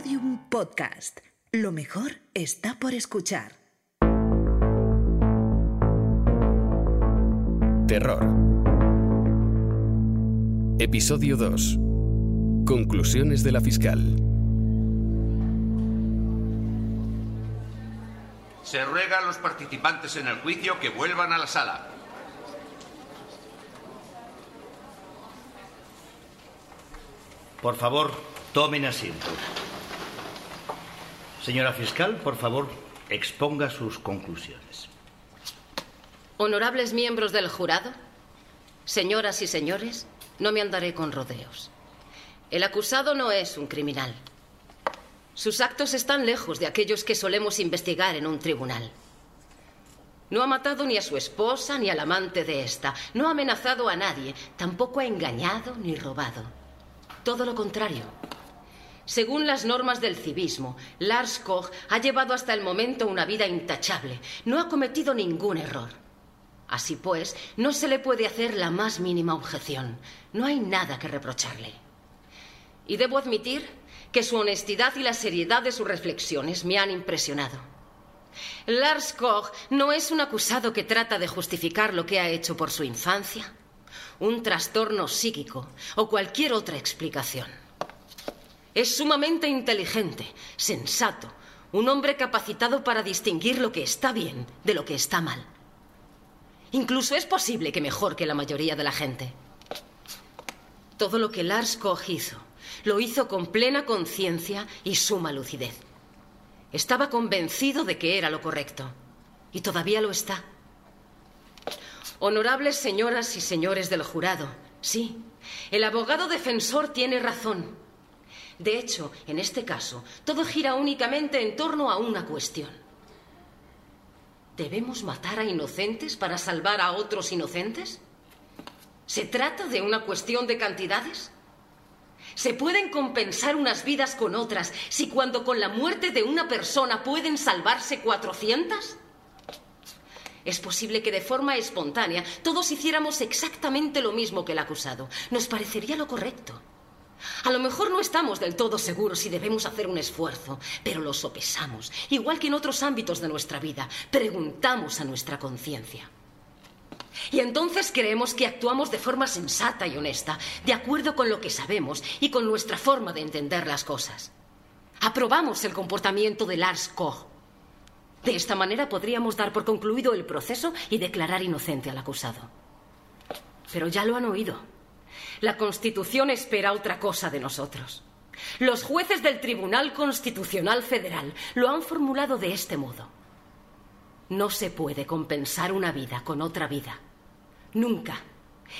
Podium Podcast. Lo mejor está por escuchar. Terror. Episodio 2. Conclusiones de la fiscal. Se ruega a los participantes en el juicio que vuelvan a la sala. Por favor, tomen asiento. Señora fiscal, por favor, exponga sus conclusiones. Honorables miembros del jurado, señoras y señores, no me andaré con rodeos. El acusado no es un criminal. Sus actos están lejos de aquellos que solemos investigar en un tribunal. No ha matado ni a su esposa ni al amante de ésta. No ha amenazado a nadie. Tampoco ha engañado ni robado. Todo lo contrario. Según las normas del civismo, Lars Koch ha llevado hasta el momento una vida intachable. No ha cometido ningún error. Así pues, no se le puede hacer la más mínima objeción. No hay nada que reprocharle. Y debo admitir que su honestidad y la seriedad de sus reflexiones me han impresionado. Lars Koch no es un acusado que trata de justificar lo que ha hecho por su infancia, un trastorno psíquico o cualquier otra explicación. Es sumamente inteligente, sensato, un hombre capacitado para distinguir lo que está bien de lo que está mal. Incluso es posible que mejor que la mayoría de la gente. Todo lo que Lars Koch hizo, lo hizo con plena conciencia y suma lucidez. Estaba convencido de que era lo correcto. Y todavía lo está. Honorables señoras y señores del jurado, sí, el abogado defensor tiene razón. De hecho, en este caso, todo gira únicamente en torno a una cuestión. ¿Debemos matar a inocentes para salvar a otros inocentes? ¿Se trata de una cuestión de cantidades? ¿Se pueden compensar unas vidas con otras si cuando con la muerte de una persona pueden salvarse cuatrocientas? Es posible que de forma espontánea todos hiciéramos exactamente lo mismo que el acusado. Nos parecería lo correcto. A lo mejor no estamos del todo seguros si debemos hacer un esfuerzo, pero lo sopesamos, igual que en otros ámbitos de nuestra vida. Preguntamos a nuestra conciencia. Y entonces creemos que actuamos de forma sensata y honesta, de acuerdo con lo que sabemos y con nuestra forma de entender las cosas. Aprobamos el comportamiento de Lars Koch. De esta manera podríamos dar por concluido el proceso y declarar inocente al acusado. Pero ya lo han oído. La Constitución espera otra cosa de nosotros. Los jueces del Tribunal Constitucional Federal lo han formulado de este modo. No se puede compensar una vida con otra vida. Nunca.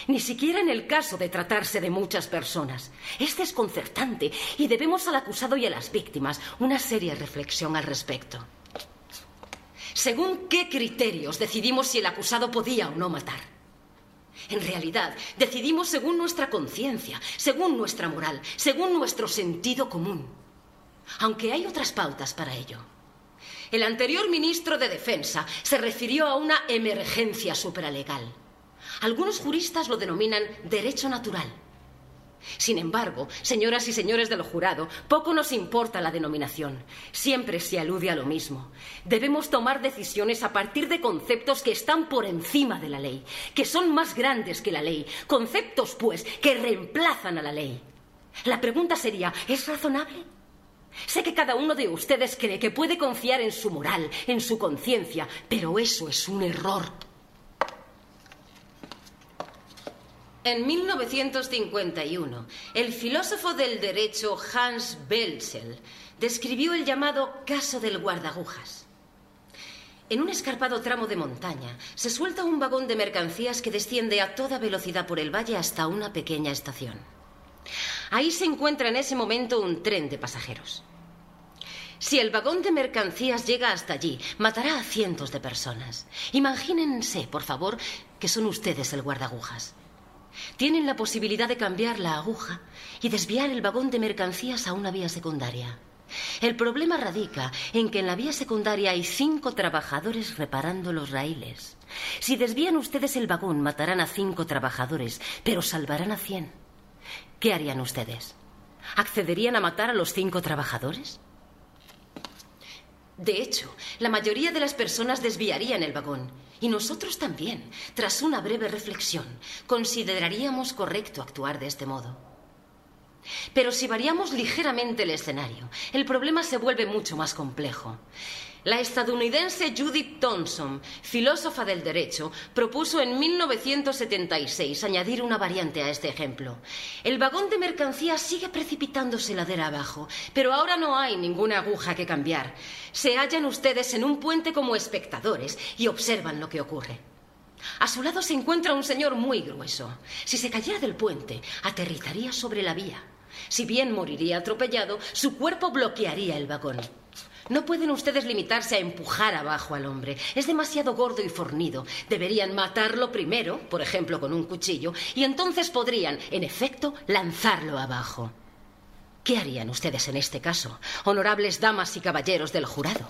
Ni siquiera en el caso de tratarse de muchas personas. Es desconcertante y debemos al acusado y a las víctimas una seria reflexión al respecto. ¿Según qué criterios decidimos si el acusado podía o no matar? En realidad, decidimos según nuestra conciencia, según nuestra moral, según nuestro sentido común. Aunque hay otras pautas para ello. El anterior ministro de Defensa se refirió a una emergencia supralegal. Algunos juristas lo denominan derecho natural. Sin embargo, señoras y señores del jurado, poco nos importa la denominación. Siempre se alude a lo mismo. Debemos tomar decisiones a partir de conceptos que están por encima de la ley, que son más grandes que la ley. Conceptos, pues, que reemplazan a la ley. La pregunta sería, ¿es razonable? Sé que cada uno de ustedes cree que puede confiar en su moral, en su conciencia, pero eso es un error. En 1951, el filósofo del derecho Hans Belzel describió el llamado caso del guardagujas. En un escarpado tramo de montaña se suelta un vagón de mercancías que desciende a toda velocidad por el valle hasta una pequeña estación. Ahí se encuentra en ese momento un tren de pasajeros. Si el vagón de mercancías llega hasta allí, matará a cientos de personas. Imagínense, por favor, que son ustedes el guardagujas. Tienen la posibilidad de cambiar la aguja y desviar el vagón de mercancías a una vía secundaria. El problema radica en que en la vía secundaria hay cinco trabajadores reparando los raíles. Si desvían ustedes el vagón, matarán a cinco trabajadores, pero salvarán a cien. ¿Qué harían ustedes? ¿accederían a matar a los cinco trabajadores? De hecho, la mayoría de las personas desviarían el vagón. Y nosotros también, tras una breve reflexión, consideraríamos correcto actuar de este modo. Pero si variamos ligeramente el escenario, el problema se vuelve mucho más complejo. La estadounidense Judith Thompson, filósofa del derecho, propuso en 1976 añadir una variante a este ejemplo. El vagón de mercancías sigue precipitándose ladera abajo, pero ahora no hay ninguna aguja que cambiar. Se hallan ustedes en un puente como espectadores y observan lo que ocurre. A su lado se encuentra un señor muy grueso. Si se cayera del puente, aterrizaría sobre la vía. Si bien moriría atropellado, su cuerpo bloquearía el vagón. No pueden ustedes limitarse a empujar abajo al hombre. Es demasiado gordo y fornido. Deberían matarlo primero, por ejemplo, con un cuchillo, y entonces podrían, en efecto, lanzarlo abajo. ¿Qué harían ustedes en este caso, honorables damas y caballeros del jurado?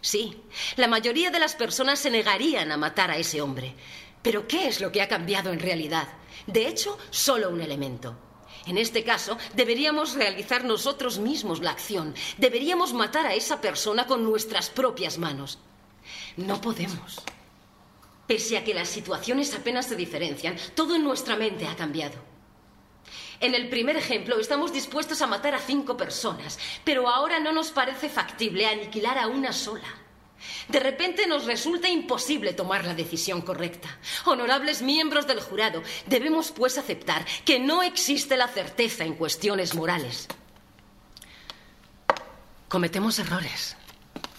Sí, la mayoría de las personas se negarían a matar a ese hombre. Pero ¿qué es lo que ha cambiado en realidad? De hecho, solo un elemento. En este caso, deberíamos realizar nosotros mismos la acción. Deberíamos matar a esa persona con nuestras propias manos. No podemos. Pese a que las situaciones apenas se diferencian, todo en nuestra mente ha cambiado. En el primer ejemplo estamos dispuestos a matar a cinco personas, pero ahora no nos parece factible aniquilar a una sola. De repente nos resulta imposible tomar la decisión correcta. Honorables miembros del jurado, debemos pues aceptar que no existe la certeza en cuestiones morales. Cometemos errores.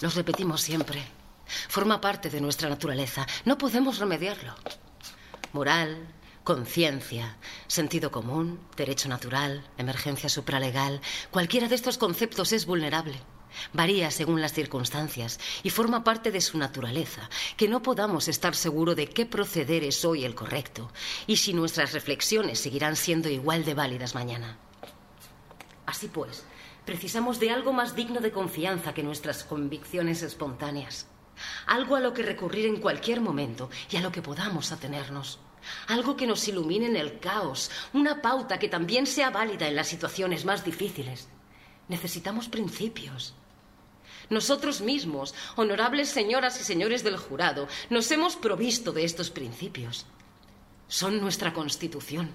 Los repetimos siempre. Forma parte de nuestra naturaleza. No podemos remediarlo. Moral, conciencia, sentido común, derecho natural, emergencia supralegal, cualquiera de estos conceptos es vulnerable. Varía según las circunstancias y forma parte de su naturaleza, que no podamos estar seguros de qué proceder es hoy el correcto y si nuestras reflexiones seguirán siendo igual de válidas mañana. Así pues, precisamos de algo más digno de confianza que nuestras convicciones espontáneas. Algo a lo que recurrir en cualquier momento y a lo que podamos atenernos. Algo que nos ilumine en el caos, una pauta que también sea válida en las situaciones más difíciles. Necesitamos principios. Nosotros mismos, honorables señoras y señores del jurado, nos hemos provisto de estos principios. Son nuestra constitución.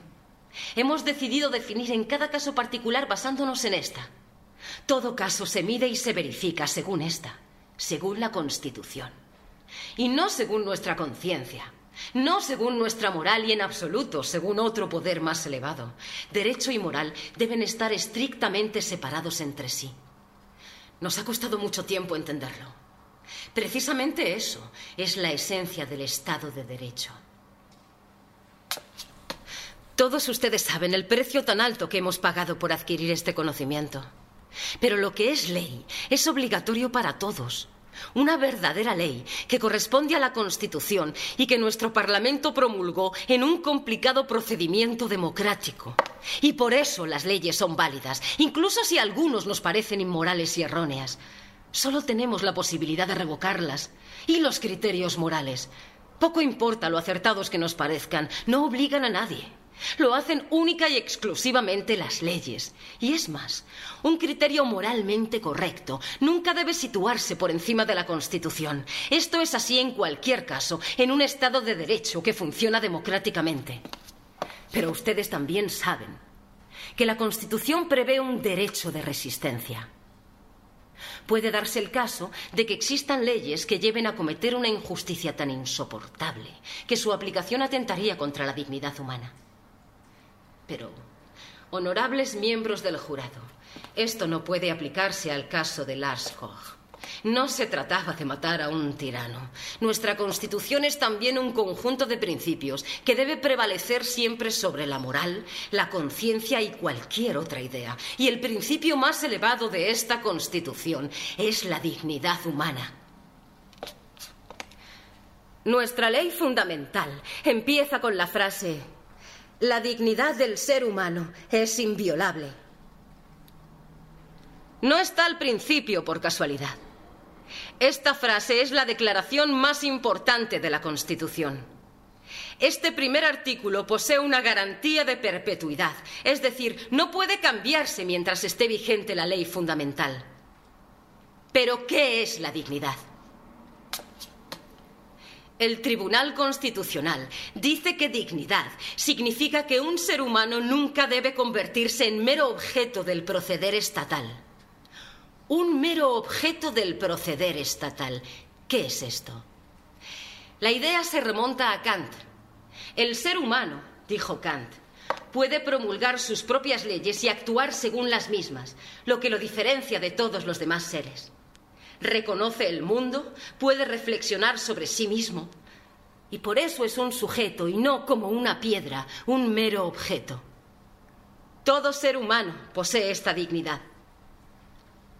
Hemos decidido definir en cada caso particular basándonos en esta. Todo caso se mide y se verifica según esta, según la constitución. Y no según nuestra conciencia, no según nuestra moral y en absoluto según otro poder más elevado. Derecho y moral deben estar estrictamente separados entre sí. Nos ha costado mucho tiempo entenderlo. Precisamente eso es la esencia del Estado de Derecho. Todos ustedes saben el precio tan alto que hemos pagado por adquirir este conocimiento. Pero lo que es ley es obligatorio para todos, una verdadera ley que corresponde a la Constitución y que nuestro Parlamento promulgó en un complicado procedimiento democrático. Y por eso las leyes son válidas, incluso si algunos nos parecen inmorales y erróneas. Solo tenemos la posibilidad de revocarlas. Y los criterios morales. Poco importa lo acertados que nos parezcan, no obligan a nadie. Lo hacen única y exclusivamente las leyes. Y es más, un criterio moralmente correcto nunca debe situarse por encima de la Constitución. Esto es así en cualquier caso, en un Estado de Derecho que funciona democráticamente. Pero ustedes también saben que la Constitución prevé un derecho de resistencia. Puede darse el caso de que existan leyes que lleven a cometer una injusticia tan insoportable que su aplicación atentaría contra la dignidad humana. Pero, honorables miembros del jurado, esto no puede aplicarse al caso de Lars Koch. No se trataba de matar a un tirano. Nuestra Constitución es también un conjunto de principios que debe prevalecer siempre sobre la moral, la conciencia y cualquier otra idea. Y el principio más elevado de esta Constitución es la dignidad humana. Nuestra ley fundamental empieza con la frase la dignidad del ser humano es inviolable. No está al principio por casualidad. Esta frase es la declaración más importante de la Constitución. Este primer artículo posee una garantía de perpetuidad, es decir, no puede cambiarse mientras esté vigente la ley fundamental. Pero, ¿qué es la dignidad? El Tribunal Constitucional dice que dignidad significa que un ser humano nunca debe convertirse en mero objeto del proceder estatal. Un mero objeto del proceder estatal. ¿Qué es esto? La idea se remonta a Kant. El ser humano, dijo Kant, puede promulgar sus propias leyes y actuar según las mismas, lo que lo diferencia de todos los demás seres reconoce el mundo, puede reflexionar sobre sí mismo. Y por eso es un sujeto y no como una piedra, un mero objeto. Todo ser humano posee esta dignidad.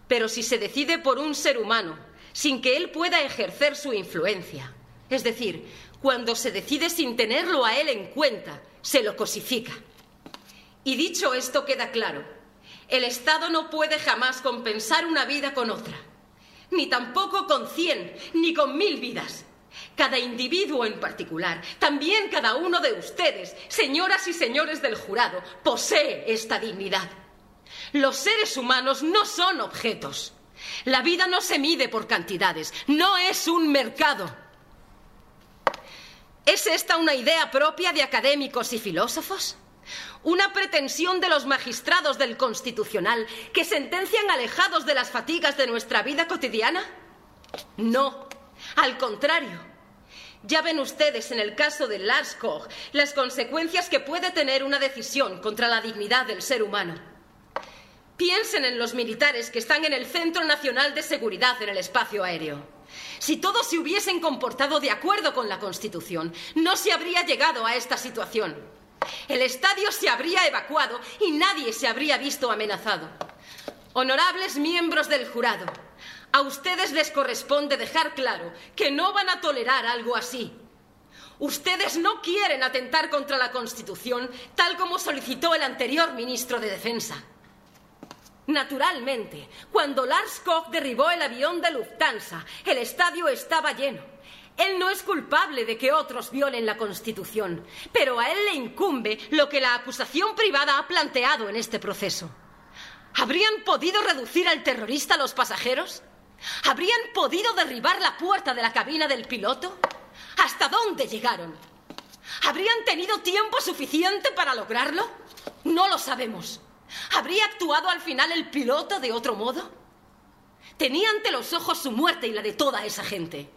Pero si se decide por un ser humano sin que él pueda ejercer su influencia, es decir, cuando se decide sin tenerlo a él en cuenta, se lo cosifica. Y dicho esto queda claro, el Estado no puede jamás compensar una vida con otra ni tampoco con cien, ni con mil vidas. Cada individuo en particular, también cada uno de ustedes, señoras y señores del jurado, posee esta dignidad. Los seres humanos no son objetos. La vida no se mide por cantidades, no es un mercado. ¿Es esta una idea propia de académicos y filósofos? Una pretensión de los magistrados del Constitucional que sentencian alejados de las fatigas de nuestra vida cotidiana? No, al contrario. Ya ven ustedes en el caso de Lars Koch las consecuencias que puede tener una decisión contra la dignidad del ser humano. Piensen en los militares que están en el Centro Nacional de Seguridad en el espacio aéreo. Si todos se hubiesen comportado de acuerdo con la Constitución, no se habría llegado a esta situación. El estadio se habría evacuado y nadie se habría visto amenazado. Honorables miembros del jurado, a ustedes les corresponde dejar claro que no van a tolerar algo así. Ustedes no quieren atentar contra la Constitución tal como solicitó el anterior ministro de Defensa. Naturalmente, cuando Lars Koch derribó el avión de Lufthansa, el estadio estaba lleno. Él no es culpable de que otros violen la Constitución, pero a él le incumbe lo que la acusación privada ha planteado en este proceso. ¿Habrían podido reducir al terrorista a los pasajeros? ¿Habrían podido derribar la puerta de la cabina del piloto? ¿Hasta dónde llegaron? ¿Habrían tenido tiempo suficiente para lograrlo? No lo sabemos. ¿Habría actuado al final el piloto de otro modo? Tenía ante los ojos su muerte y la de toda esa gente.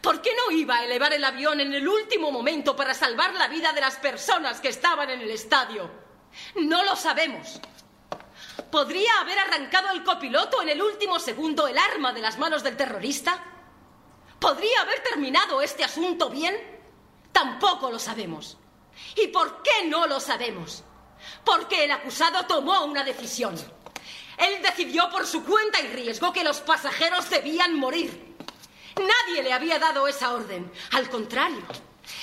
¿Por qué no iba a elevar el avión en el último momento para salvar la vida de las personas que estaban en el estadio? No lo sabemos. ¿Podría haber arrancado el copiloto en el último segundo el arma de las manos del terrorista? ¿Podría haber terminado este asunto bien? Tampoco lo sabemos. ¿Y por qué no lo sabemos? Porque el acusado tomó una decisión. Él decidió por su cuenta y riesgo que los pasajeros debían morir. Nadie le había dado esa orden. Al contrario,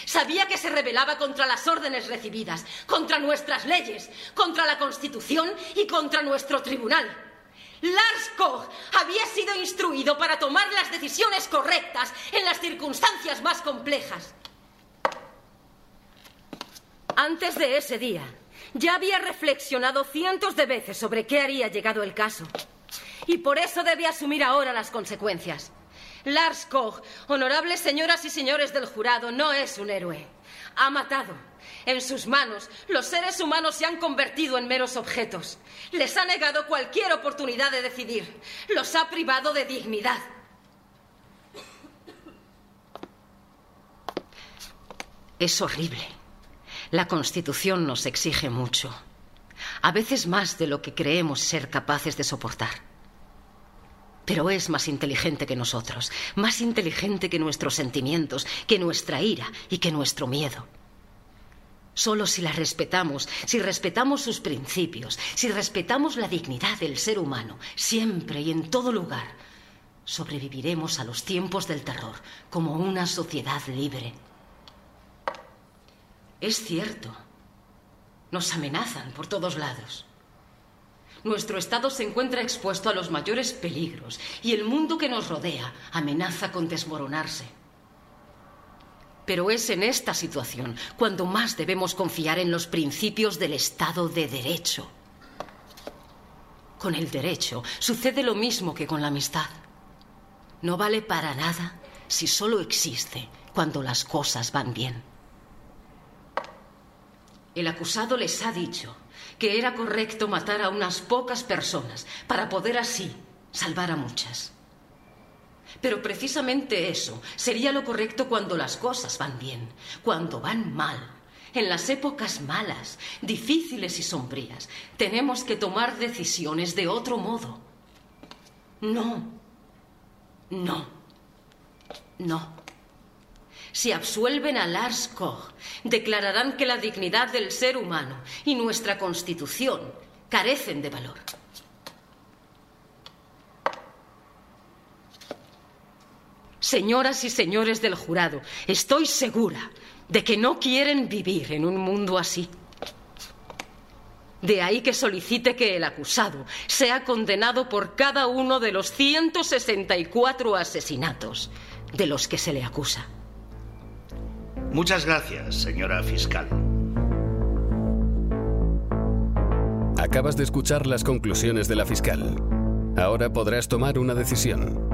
sabía que se rebelaba contra las órdenes recibidas, contra nuestras leyes, contra la Constitución y contra nuestro tribunal. Lars Koch había sido instruido para tomar las decisiones correctas en las circunstancias más complejas. Antes de ese día, ya había reflexionado cientos de veces sobre qué haría llegado el caso. Y por eso debe asumir ahora las consecuencias. Lars Koch, honorables señoras y señores del jurado, no es un héroe. Ha matado. En sus manos, los seres humanos se han convertido en meros objetos. Les ha negado cualquier oportunidad de decidir. Los ha privado de dignidad. Es horrible. La Constitución nos exige mucho. A veces más de lo que creemos ser capaces de soportar. Pero es más inteligente que nosotros, más inteligente que nuestros sentimientos, que nuestra ira y que nuestro miedo. Solo si la respetamos, si respetamos sus principios, si respetamos la dignidad del ser humano, siempre y en todo lugar, sobreviviremos a los tiempos del terror como una sociedad libre. Es cierto, nos amenazan por todos lados. Nuestro Estado se encuentra expuesto a los mayores peligros y el mundo que nos rodea amenaza con desmoronarse. Pero es en esta situación cuando más debemos confiar en los principios del Estado de Derecho. Con el derecho sucede lo mismo que con la amistad. No vale para nada si solo existe cuando las cosas van bien. El acusado les ha dicho que era correcto matar a unas pocas personas para poder así salvar a muchas. Pero precisamente eso sería lo correcto cuando las cosas van bien, cuando van mal. En las épocas malas, difíciles y sombrías, tenemos que tomar decisiones de otro modo. No, no, no. Si absuelven a Lars Koch, declararán que la dignidad del ser humano y nuestra Constitución carecen de valor. Señoras y señores del jurado, estoy segura de que no quieren vivir en un mundo así. De ahí que solicite que el acusado sea condenado por cada uno de los 164 asesinatos de los que se le acusa. Muchas gracias, señora fiscal. Acabas de escuchar las conclusiones de la fiscal. Ahora podrás tomar una decisión.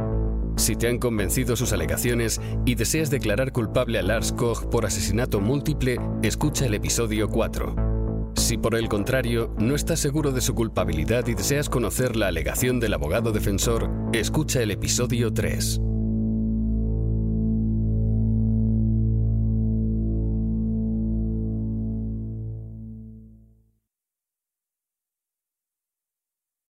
Si te han convencido sus alegaciones y deseas declarar culpable a Lars Koch por asesinato múltiple, escucha el episodio 4. Si por el contrario no estás seguro de su culpabilidad y deseas conocer la alegación del abogado defensor, escucha el episodio 3.